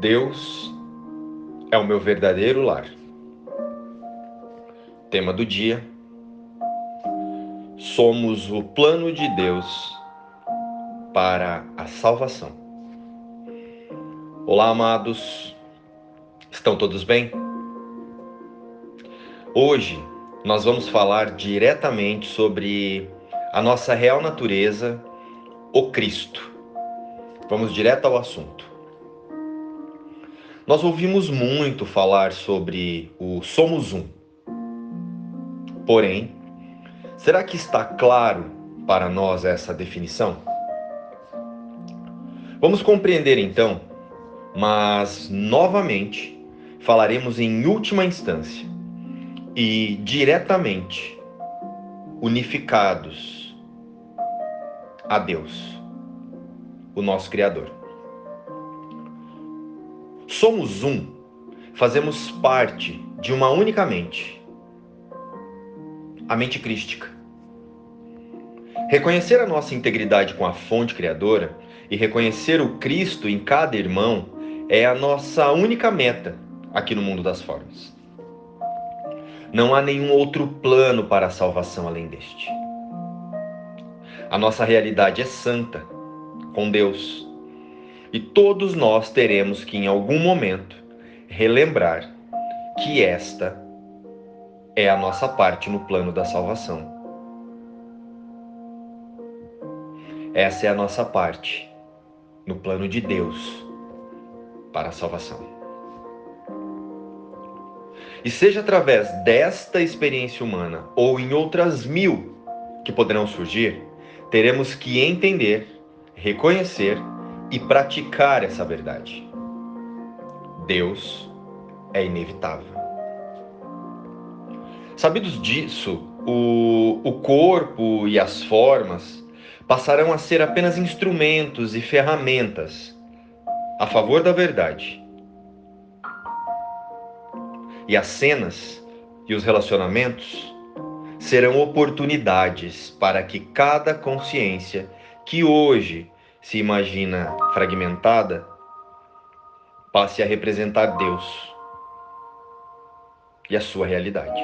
Deus é o meu verdadeiro lar. Tema do dia: Somos o plano de Deus para a salvação. Olá, amados. Estão todos bem? Hoje nós vamos falar diretamente sobre a nossa real natureza, o Cristo. Vamos direto ao assunto. Nós ouvimos muito falar sobre o somos um. Porém, será que está claro para nós essa definição? Vamos compreender então, mas novamente falaremos em última instância e diretamente unificados a Deus, o nosso Criador. Somos um, fazemos parte de uma única mente, a mente crística. Reconhecer a nossa integridade com a fonte criadora e reconhecer o Cristo em cada irmão é a nossa única meta aqui no mundo das formas. Não há nenhum outro plano para a salvação além deste. A nossa realidade é santa, com Deus, e todos nós teremos que, em algum momento, relembrar que esta é a nossa parte no plano da salvação. Essa é a nossa parte no plano de Deus para a salvação. E seja através desta experiência humana ou em outras mil que poderão surgir, teremos que entender, reconhecer e praticar essa verdade. Deus é inevitável. Sabidos disso, o, o corpo e as formas passarão a ser apenas instrumentos e ferramentas a favor da verdade. E as cenas e os relacionamentos serão oportunidades para que cada consciência que hoje se imagina fragmentada, passe a representar Deus e a sua realidade.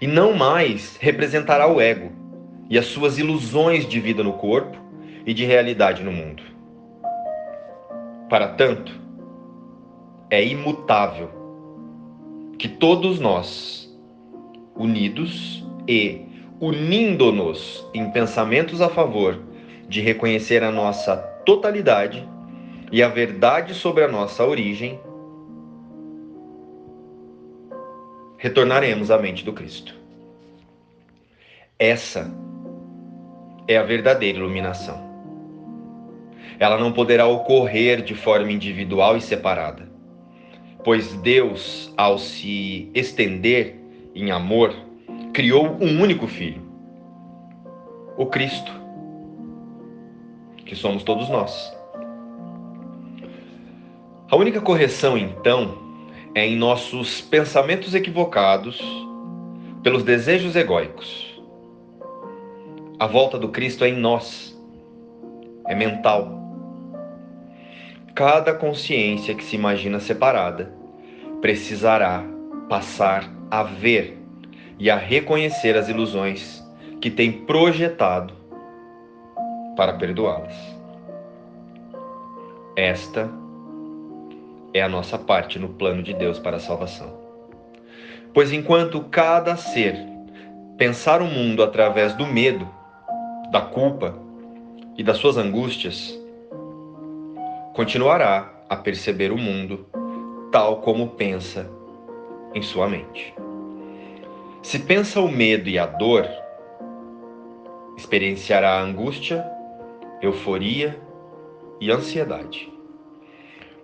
E não mais representará o ego e as suas ilusões de vida no corpo e de realidade no mundo. Para tanto, é imutável que todos nós, unidos e unindo-nos em pensamentos a favor de reconhecer a nossa totalidade e a verdade sobre a nossa origem, retornaremos à mente do Cristo. Essa é a verdadeira iluminação. Ela não poderá ocorrer de forma individual e separada, pois Deus, ao se estender em amor, criou um único filho, o Cristo, que somos todos nós. A única correção, então, é em nossos pensamentos equivocados pelos desejos egóicos. A volta do Cristo é em nós, é mental. Cada consciência que se imagina separada precisará passar a ver e a reconhecer as ilusões que tem projetado para perdoá-las. Esta é a nossa parte no plano de Deus para a salvação. Pois enquanto cada ser pensar o mundo através do medo, da culpa e das suas angústias, continuará a perceber o mundo tal como pensa em sua mente. Se pensa o medo e a dor, experienciará angústia, euforia e ansiedade.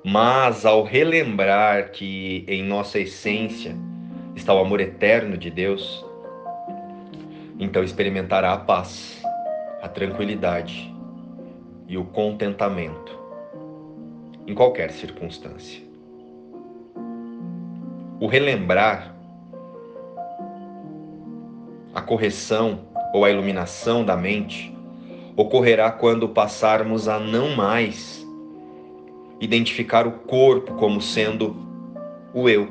Mas ao relembrar que em nossa essência está o amor eterno de Deus, então experimentará a paz, a tranquilidade e o contentamento em qualquer circunstância. O relembrar a correção ou a iluminação da mente ocorrerá quando passarmos a não mais identificar o corpo como sendo o eu.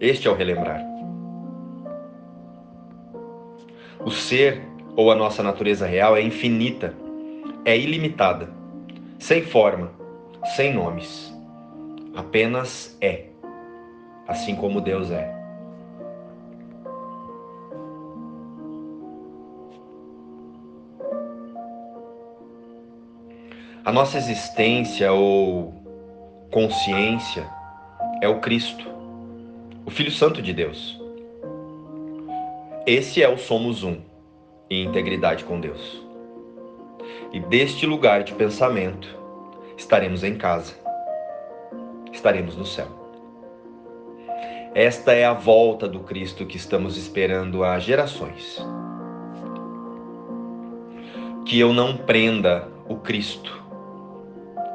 Este é o relembrar. O ser ou a nossa natureza real é infinita, é ilimitada, sem forma, sem nomes. Apenas é, assim como Deus é. A nossa existência ou consciência é o Cristo, o Filho Santo de Deus. Esse é o Somos Um, em integridade com Deus. E deste lugar de pensamento estaremos em casa, estaremos no céu. Esta é a volta do Cristo que estamos esperando há gerações. Que eu não prenda o Cristo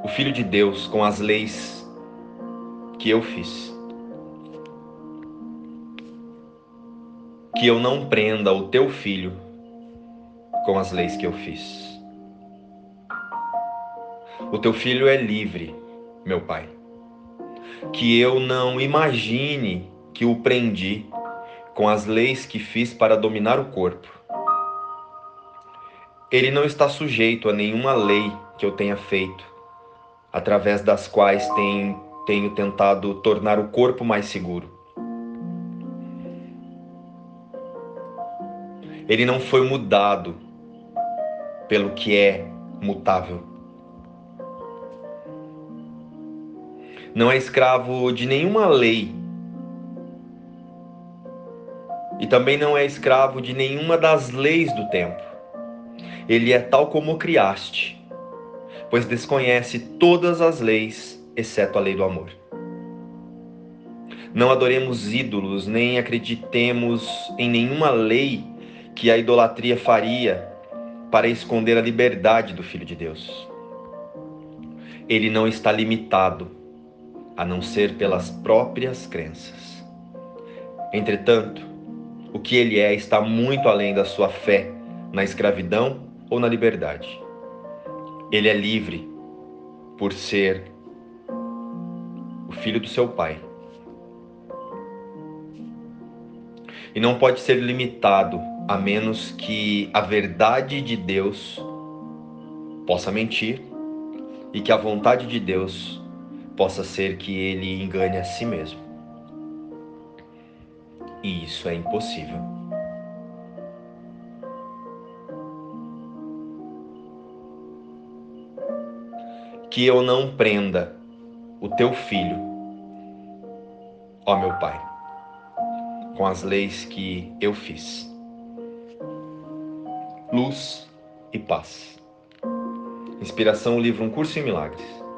o Filho de Deus com as leis que eu fiz. Que eu não prenda o teu filho com as leis que eu fiz. O teu filho é livre, meu pai. Que eu não imagine que o prendi com as leis que fiz para dominar o corpo. Ele não está sujeito a nenhuma lei que eu tenha feito através das quais tem, tenho tentado tornar o corpo mais seguro. Ele não foi mudado pelo que é mutável. Não é escravo de nenhuma lei. E também não é escravo de nenhuma das leis do tempo. Ele é tal como o criaste pois desconhece todas as leis, exceto a lei do amor. Não adoremos ídolos, nem acreditemos em nenhuma lei que a idolatria faria para esconder a liberdade do Filho de Deus. Ele não está limitado, a não ser pelas próprias crenças. Entretanto, o que ele é está muito além da sua fé na escravidão ou na liberdade. Ele é livre por ser o filho do seu pai. E não pode ser limitado a menos que a verdade de Deus possa mentir e que a vontade de Deus possa ser que ele engane a si mesmo. E isso é impossível. que eu não prenda o teu filho, ó meu Pai, com as leis que eu fiz. Luz e paz. Inspiração, livro Um Curso em Milagres.